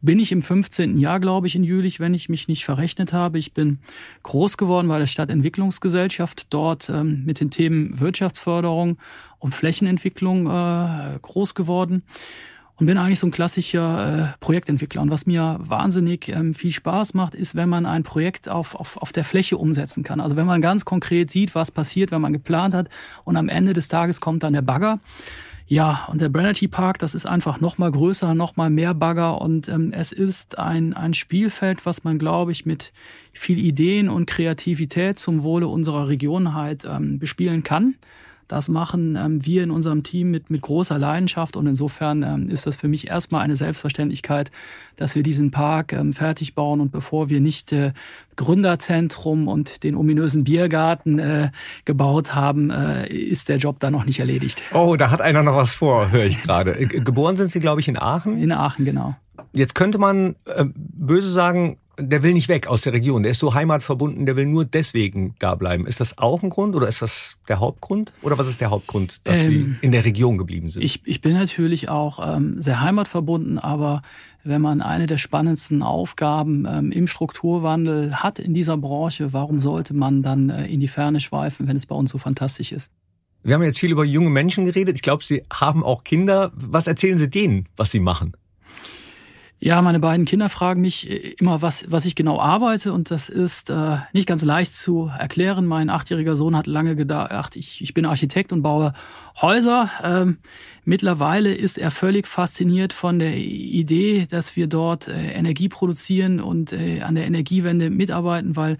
bin ich im 15. Jahr, glaube ich, in Jülich, wenn ich mich nicht verrechnet habe. Ich bin groß geworden bei der Stadtentwicklungsgesellschaft, dort ähm, mit den Themen Wirtschaftsförderung und Flächenentwicklung äh, groß geworden und bin eigentlich so ein klassischer äh, Projektentwickler. Und was mir wahnsinnig ähm, viel Spaß macht, ist, wenn man ein Projekt auf, auf, auf der Fläche umsetzen kann. Also wenn man ganz konkret sieht, was passiert, wenn man geplant hat und am Ende des Tages kommt dann der Bagger. Ja, und der Branity Park, das ist einfach noch mal größer, noch mal mehr Bagger und ähm, es ist ein, ein Spielfeld, was man, glaube ich, mit viel Ideen und Kreativität zum Wohle unserer Region halt ähm, bespielen kann. Das machen ähm, wir in unserem Team mit, mit großer Leidenschaft und insofern ähm, ist das für mich erstmal eine Selbstverständlichkeit, dass wir diesen Park ähm, fertig bauen und bevor wir nicht äh, Gründerzentrum und den ominösen Biergarten äh, gebaut haben, äh, ist der Job da noch nicht erledigt. Oh, da hat einer noch was vor, höre ich gerade. Äh, geboren sind Sie, glaube ich, in Aachen? In Aachen, genau. Jetzt könnte man äh, böse sagen, der will nicht weg aus der Region, der ist so heimatverbunden, der will nur deswegen da bleiben. Ist das auch ein Grund oder ist das der Hauptgrund? Oder was ist der Hauptgrund, dass ähm, Sie in der Region geblieben sind? Ich, ich bin natürlich auch ähm, sehr heimatverbunden, aber wenn man eine der spannendsten Aufgaben ähm, im Strukturwandel hat in dieser Branche, warum sollte man dann äh, in die Ferne schweifen, wenn es bei uns so fantastisch ist? Wir haben jetzt viel über junge Menschen geredet. Ich glaube, Sie haben auch Kinder. Was erzählen Sie denen, was Sie machen? Ja, meine beiden Kinder fragen mich äh, immer, was, was ich genau arbeite und das ist äh, nicht ganz leicht zu erklären. Mein achtjähriger Sohn hat lange gedacht, ich, ich bin Architekt und baue Häuser. Ähm, mittlerweile ist er völlig fasziniert von der Idee, dass wir dort äh, Energie produzieren und äh, an der Energiewende mitarbeiten, weil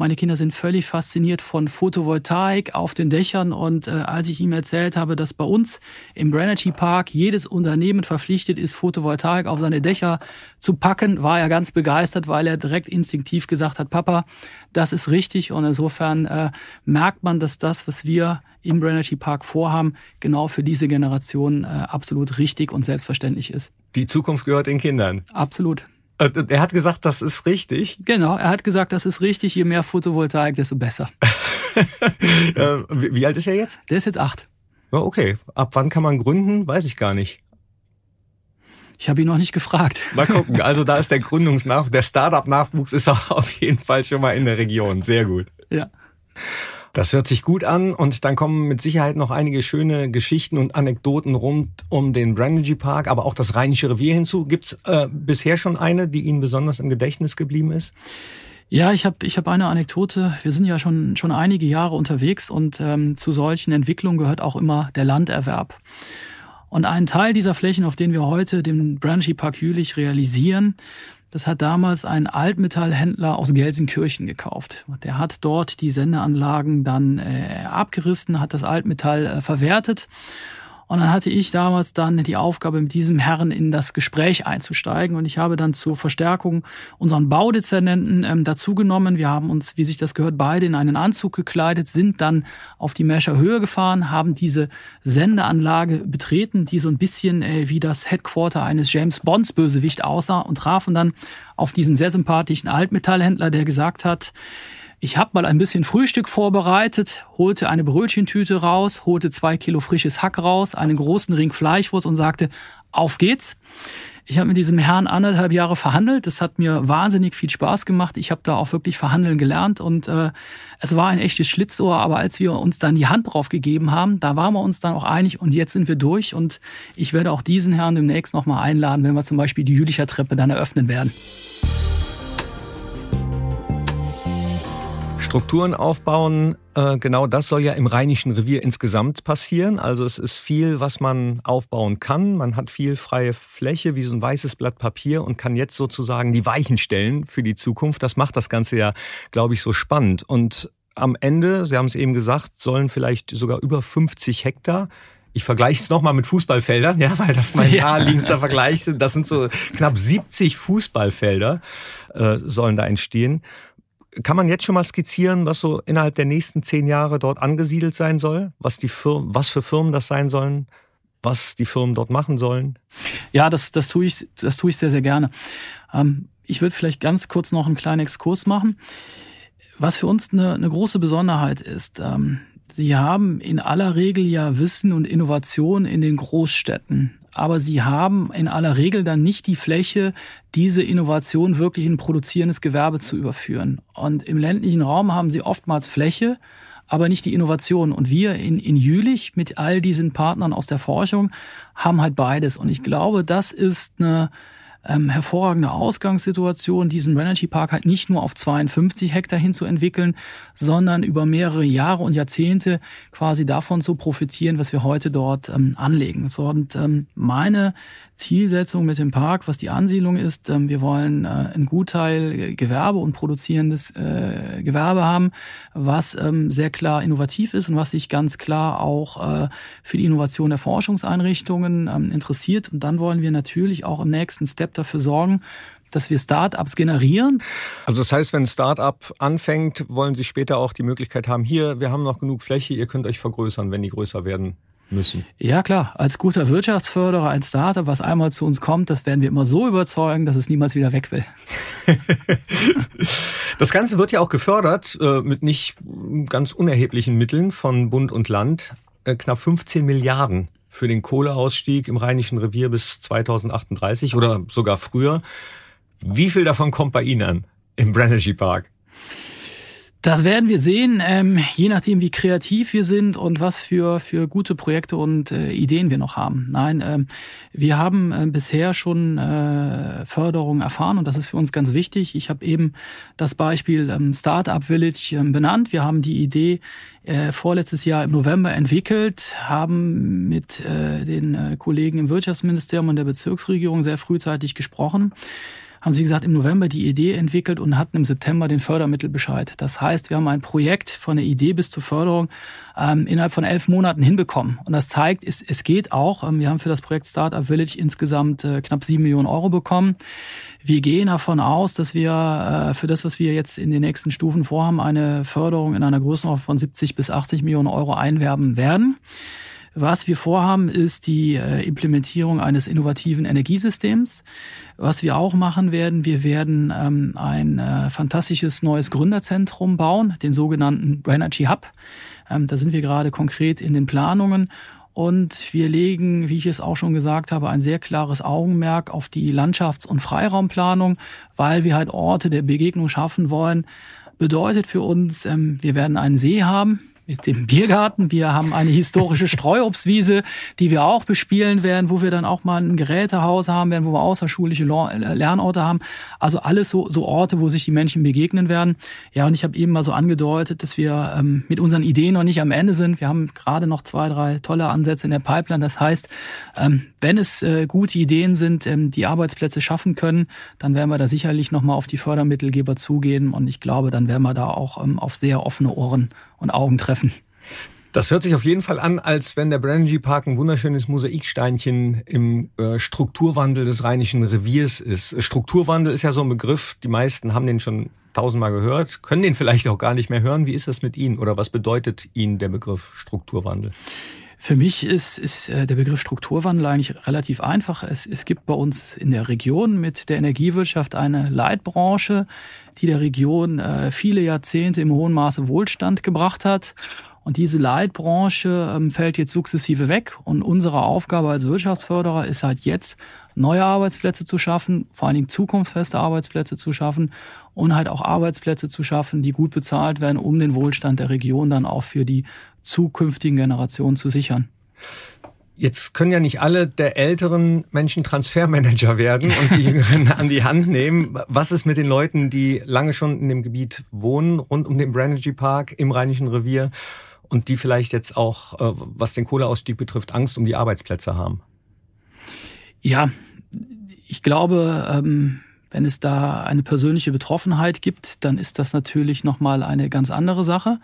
meine Kinder sind völlig fasziniert von Photovoltaik auf den Dächern und äh, als ich ihm erzählt habe, dass bei uns im Greenwich Park jedes Unternehmen verpflichtet ist, Photovoltaik auf seine Dächer zu packen, war er ganz begeistert, weil er direkt instinktiv gesagt hat, Papa, das ist richtig und insofern äh, merkt man, dass das, was wir im Greenwich Park vorhaben, genau für diese Generation äh, absolut richtig und selbstverständlich ist. Die Zukunft gehört den Kindern. Absolut. Äh, er hat gesagt, das ist richtig. Genau, er hat gesagt, das ist richtig. Je mehr Photovoltaik, desto besser. Äh, wie alt ist er jetzt? Der ist jetzt acht. Ja, okay. Ab wann kann man gründen? Weiß ich gar nicht. Ich habe ihn noch nicht gefragt. Mal gucken. Also da ist der Gründungsnachwuchs, der Startup-Nachwuchs ist auch auf jeden Fall schon mal in der Region. Sehr gut. Ja. Das hört sich gut an und dann kommen mit Sicherheit noch einige schöne Geschichten und Anekdoten rund um den Brandagy Park, aber auch das Rheinische Revier hinzu. Gibt's äh, bisher schon eine, die Ihnen besonders im Gedächtnis geblieben ist? Ja, ich habe ich hab eine Anekdote. Wir sind ja schon, schon einige Jahre unterwegs und ähm, zu solchen Entwicklungen gehört auch immer der Landerwerb. Und ein Teil dieser Flächen, auf denen wir heute den Branchy Park Jülich realisieren, das hat damals ein Altmetallhändler aus Gelsenkirchen gekauft. Der hat dort die Sendeanlagen dann äh, abgerissen, hat das Altmetall äh, verwertet und dann hatte ich damals dann die Aufgabe, mit diesem Herrn in das Gespräch einzusteigen. Und ich habe dann zur Verstärkung unseren Baudezernenten ähm, dazugenommen. Wir haben uns, wie sich das gehört, beide in einen Anzug gekleidet, sind dann auf die Mescher Höhe gefahren, haben diese Sendeanlage betreten, die so ein bisschen äh, wie das Headquarter eines James Bonds Bösewicht aussah und trafen dann auf diesen sehr sympathischen Altmetallhändler, der gesagt hat, ich habe mal ein bisschen Frühstück vorbereitet, holte eine Brötchentüte raus, holte zwei Kilo frisches Hack raus, einen großen Ring Fleischwurst und sagte, auf geht's. Ich habe mit diesem Herrn anderthalb Jahre verhandelt. Das hat mir wahnsinnig viel Spaß gemacht. Ich habe da auch wirklich verhandeln gelernt und äh, es war ein echtes Schlitzohr. Aber als wir uns dann die Hand drauf gegeben haben, da waren wir uns dann auch einig und jetzt sind wir durch. Und ich werde auch diesen Herrn demnächst nochmal einladen, wenn wir zum Beispiel die Jülicher Treppe dann eröffnen werden. Strukturen aufbauen, äh, genau das soll ja im Rheinischen Revier insgesamt passieren. Also es ist viel, was man aufbauen kann. Man hat viel freie Fläche, wie so ein weißes Blatt Papier und kann jetzt sozusagen die Weichen stellen für die Zukunft. Das macht das Ganze ja, glaube ich, so spannend. Und am Ende, Sie haben es eben gesagt, sollen vielleicht sogar über 50 Hektar ich vergleiche es nochmal mit Fußballfeldern, ja, weil das mein ja. naheliegendster Vergleich sind. Das sind so knapp 70 Fußballfelder, äh, sollen da entstehen. Kann man jetzt schon mal skizzieren, was so innerhalb der nächsten zehn Jahre dort angesiedelt sein soll? Was die Firmen, was für Firmen das sein sollen? Was die Firmen dort machen sollen? Ja, das, das tue ich, das tue ich sehr, sehr gerne. Ähm, ich würde vielleicht ganz kurz noch einen kleinen Exkurs machen. Was für uns eine, eine große Besonderheit ist, ähm, Sie haben in aller Regel ja Wissen und Innovation in den Großstädten. Aber Sie haben in aller Regel dann nicht die Fläche, diese Innovation wirklich in produzierendes Gewerbe zu überführen. Und im ländlichen Raum haben Sie oftmals Fläche, aber nicht die Innovation. Und wir in, in Jülich mit all diesen Partnern aus der Forschung haben halt beides. Und ich glaube, das ist eine, ähm, hervorragende Ausgangssituation, diesen Energy Park halt nicht nur auf 52 Hektar hinzuentwickeln, sondern über mehrere Jahre und Jahrzehnte quasi davon zu profitieren, was wir heute dort ähm, anlegen. So, und ähm, meine Zielsetzung mit dem Park, was die Ansiedlung ist. Ähm, wir wollen äh, einen Gutteil Gewerbe und produzierendes äh, Gewerbe haben, was ähm, sehr klar innovativ ist und was sich ganz klar auch äh, für die Innovation der Forschungseinrichtungen ähm, interessiert. Und dann wollen wir natürlich auch im nächsten Step dafür sorgen, dass wir Start-ups generieren. Also das heißt, wenn ein Start-up anfängt, wollen Sie später auch die Möglichkeit haben, hier, wir haben noch genug Fläche, ihr könnt euch vergrößern, wenn die größer werden müssen. Ja klar, als guter Wirtschaftsförderer, ein Startup, was einmal zu uns kommt, das werden wir immer so überzeugen, dass es niemals wieder weg will. das Ganze wird ja auch gefördert äh, mit nicht ganz unerheblichen Mitteln von Bund und Land, äh, knapp 15 Milliarden für den Kohleausstieg im Rheinischen Revier bis 2038 oder sogar früher. Wie viel davon kommt bei Ihnen an im Brenergy Park? Das werden wir sehen, ähm, je nachdem, wie kreativ wir sind und was für, für gute Projekte und äh, Ideen wir noch haben. Nein, ähm, wir haben äh, bisher schon äh, Förderung erfahren und das ist für uns ganz wichtig. Ich habe eben das Beispiel ähm, Startup Village ähm, benannt. Wir haben die Idee äh, vorletztes Jahr im November entwickelt, haben mit äh, den äh, Kollegen im Wirtschaftsministerium und der Bezirksregierung sehr frühzeitig gesprochen haben sie gesagt, im November die Idee entwickelt und hatten im September den Fördermittelbescheid. Das heißt, wir haben ein Projekt von der Idee bis zur Förderung ähm, innerhalb von elf Monaten hinbekommen. Und das zeigt, es, es geht auch. Ähm, wir haben für das Projekt Startup Village insgesamt äh, knapp sieben Millionen Euro bekommen. Wir gehen davon aus, dass wir äh, für das, was wir jetzt in den nächsten Stufen vorhaben, eine Förderung in einer Größenordnung von 70 bis 80 Millionen Euro einwerben werden. Was wir vorhaben, ist die äh, Implementierung eines innovativen Energiesystems. Was wir auch machen werden, wir werden ähm, ein äh, fantastisches neues Gründerzentrum bauen, den sogenannten Energy Hub. Ähm, da sind wir gerade konkret in den Planungen. Und wir legen, wie ich es auch schon gesagt habe, ein sehr klares Augenmerk auf die Landschafts- und Freiraumplanung, weil wir halt Orte der Begegnung schaffen wollen. Bedeutet für uns, ähm, wir werden einen See haben, mit dem Biergarten. Wir haben eine historische Streuobstwiese, die wir auch bespielen werden, wo wir dann auch mal ein Gerätehaus haben werden, wo wir außerschulische Lernorte haben. Also alles so, so Orte, wo sich die Menschen begegnen werden. Ja, und ich habe eben mal so angedeutet, dass wir ähm, mit unseren Ideen noch nicht am Ende sind. Wir haben gerade noch zwei, drei tolle Ansätze in der Pipeline. Das heißt, ähm, wenn es äh, gute Ideen sind, ähm, die Arbeitsplätze schaffen können, dann werden wir da sicherlich nochmal auf die Fördermittelgeber zugehen. Und ich glaube, dann werden wir da auch ähm, auf sehr offene Ohren und Augen treffen. Das hört sich auf jeden Fall an, als wenn der Brandy Park ein wunderschönes Mosaiksteinchen im äh, Strukturwandel des Rheinischen Reviers ist. Strukturwandel ist ja so ein Begriff, die meisten haben den schon tausendmal gehört, können den vielleicht auch gar nicht mehr hören. Wie ist das mit Ihnen oder was bedeutet Ihnen der Begriff Strukturwandel? Für mich ist, ist äh, der Begriff Strukturwandel eigentlich relativ einfach. Es, es gibt bei uns in der Region mit der Energiewirtschaft eine Leitbranche, die der Region äh, viele Jahrzehnte im hohen Maße Wohlstand gebracht hat. Und diese Leitbranche ähm, fällt jetzt sukzessive weg. Und unsere Aufgabe als Wirtschaftsförderer ist halt jetzt, neue Arbeitsplätze zu schaffen, vor allen Dingen zukunftsfeste Arbeitsplätze zu schaffen und halt auch Arbeitsplätze zu schaffen, die gut bezahlt werden, um den Wohlstand der Region dann auch für die zukünftigen Generationen zu sichern. Jetzt können ja nicht alle der älteren Menschen Transfermanager werden und die Jüngeren an die Hand nehmen. Was ist mit den Leuten, die lange schon in dem Gebiet wohnen, rund um den Branergy Park im Rheinischen Revier und die vielleicht jetzt auch, äh, was den Kohleausstieg betrifft, Angst um die Arbeitsplätze haben? Ja, ich glaube, ähm, wenn es da eine persönliche Betroffenheit gibt, dann ist das natürlich nochmal eine ganz andere Sache.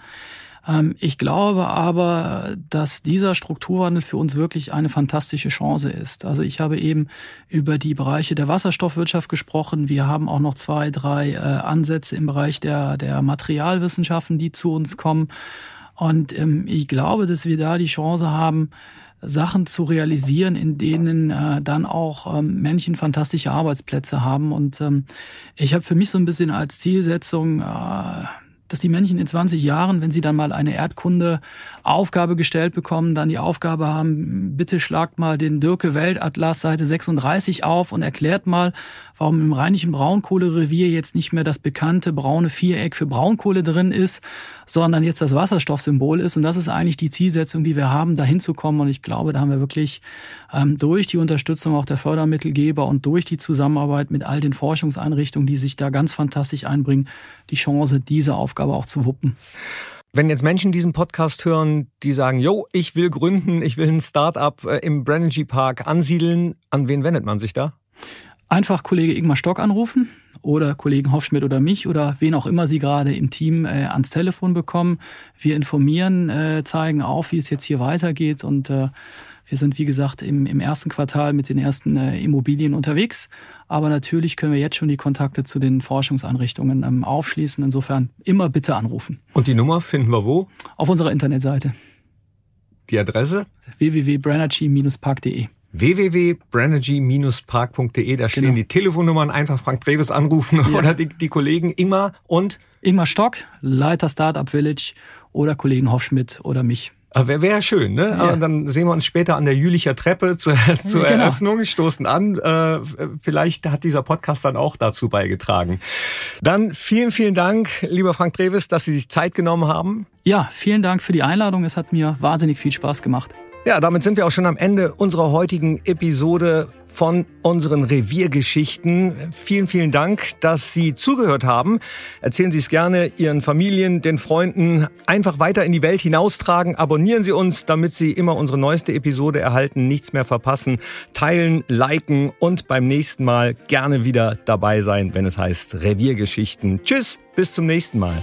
Ähm, ich glaube aber, dass dieser Strukturwandel für uns wirklich eine fantastische Chance ist. Also ich habe eben über die Bereiche der Wasserstoffwirtschaft gesprochen. Wir haben auch noch zwei, drei äh, Ansätze im Bereich der, der Materialwissenschaften, die zu uns kommen. Und ähm, ich glaube, dass wir da die Chance haben, Sachen zu realisieren, in denen äh, dann auch ähm, Männchen fantastische Arbeitsplätze haben. Und ähm, ich habe für mich so ein bisschen als Zielsetzung, äh, dass die Männchen in 20 Jahren, wenn sie dann mal eine Erdkunde-Aufgabe gestellt bekommen, dann die Aufgabe haben, bitte schlagt mal den Dirke Weltatlas Seite 36 auf und erklärt mal, warum im rheinischen Braunkohlerevier jetzt nicht mehr das bekannte braune Viereck für Braunkohle drin ist, sondern jetzt das Wasserstoffsymbol ist. Und das ist eigentlich die Zielsetzung, die wir haben, dahin zu kommen. Und ich glaube, da haben wir wirklich ähm, durch die Unterstützung auch der Fördermittelgeber und durch die Zusammenarbeit mit all den Forschungseinrichtungen, die sich da ganz fantastisch einbringen, die Chance, diese Aufgabe auch zu wuppen. Wenn jetzt Menschen diesen Podcast hören, die sagen, yo, ich will gründen, ich will ein Start-up äh, im Brenergy Park ansiedeln, an wen wendet man sich da? Einfach Kollege Ingmar Stock anrufen oder Kollegen Hofschmidt oder mich oder wen auch immer Sie gerade im Team äh, ans Telefon bekommen. Wir informieren, äh, zeigen auf, wie es jetzt hier weitergeht und äh, wir sind, wie gesagt, im, im ersten Quartal mit den ersten äh, Immobilien unterwegs. Aber natürlich können wir jetzt schon die Kontakte zu den Forschungseinrichtungen ähm, aufschließen. Insofern immer bitte anrufen. Und die Nummer finden wir wo? Auf unserer Internetseite. Die Adresse? www.branergy-park.de www.branergy-park.de, da stehen genau. die Telefonnummern, einfach Frank Treves anrufen ja. oder die, die Kollegen Ingmar und Ingmar Stock, Leiter Startup Village oder Kollegen Hoffschmidt oder mich. Wäre wär schön, ne? Ja. Aber dann sehen wir uns später an der Jülicher Treppe zur, zur genau. Eröffnung, stoßen an. Äh, vielleicht hat dieser Podcast dann auch dazu beigetragen. Dann vielen, vielen Dank, lieber Frank Treves, dass Sie sich Zeit genommen haben. Ja, vielen Dank für die Einladung. Es hat mir wahnsinnig viel Spaß gemacht. Ja, damit sind wir auch schon am Ende unserer heutigen Episode von unseren Reviergeschichten. Vielen, vielen Dank, dass Sie zugehört haben. Erzählen Sie es gerne Ihren Familien, den Freunden. Einfach weiter in die Welt hinaustragen. Abonnieren Sie uns, damit Sie immer unsere neueste Episode erhalten, nichts mehr verpassen. Teilen, liken und beim nächsten Mal gerne wieder dabei sein, wenn es heißt Reviergeschichten. Tschüss, bis zum nächsten Mal.